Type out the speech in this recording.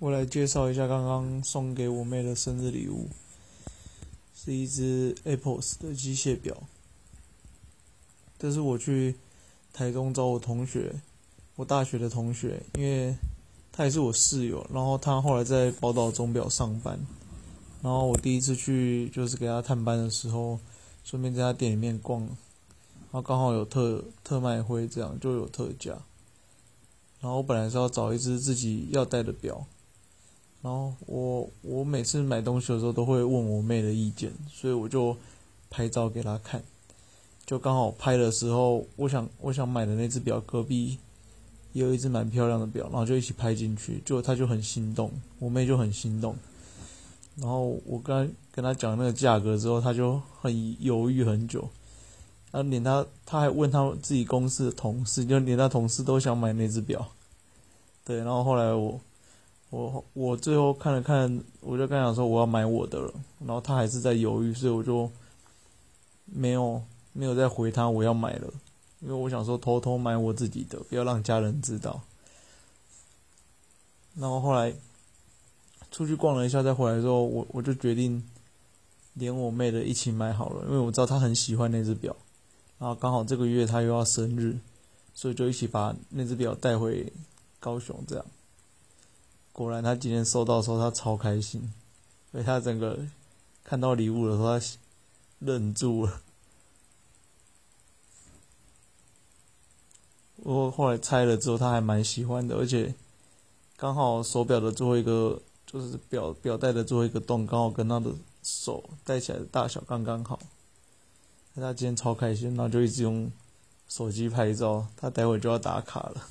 我来介绍一下刚刚送给我妹的生日礼物，是一只 Apple's 的机械表。这是我去台中找我同学，我大学的同学，因为他也是我室友，然后他后来在宝岛钟表上班，然后我第一次去就是给他探班的时候，顺便在他店里面逛，然后刚好有特特卖会，这样就有特价。然后我本来是要找一只自己要戴的表，然后我我每次买东西的时候都会问我妹的意见，所以我就拍照给她看，就刚好拍的时候，我想我想买的那只表隔壁也有一只蛮漂亮的表，然后就一起拍进去，就她就很心动，我妹就很心动，然后我跟她跟她讲那个价格之后，她就很犹豫很久。然后连她她还问她自己公司的同事，就连她同事都想买那只表，对。然后后来我，我我最后看了看，我就跟他讲说我要买我的了。然后他还是在犹豫，所以我就没有没有再回他我要买了，因为我想说偷偷买我自己的，不要让家人知道。然后后来出去逛了一下，再回来之后，我我就决定连我妹的一起买好了，因为我知道她很喜欢那只表。然后刚好这个月她又要生日，所以就一起把那只表带回高雄。这样，果然他今天收到的时候，他超开心，所以他整个看到礼物的时候，他愣住了。我后来拆了之后，他还蛮喜欢的，而且刚好手表的最后一个就是表表带的最后一个洞，刚好跟他的手戴起来的大小刚刚好。他今天超开心，然后就一直用手机拍照。他待会就要打卡了。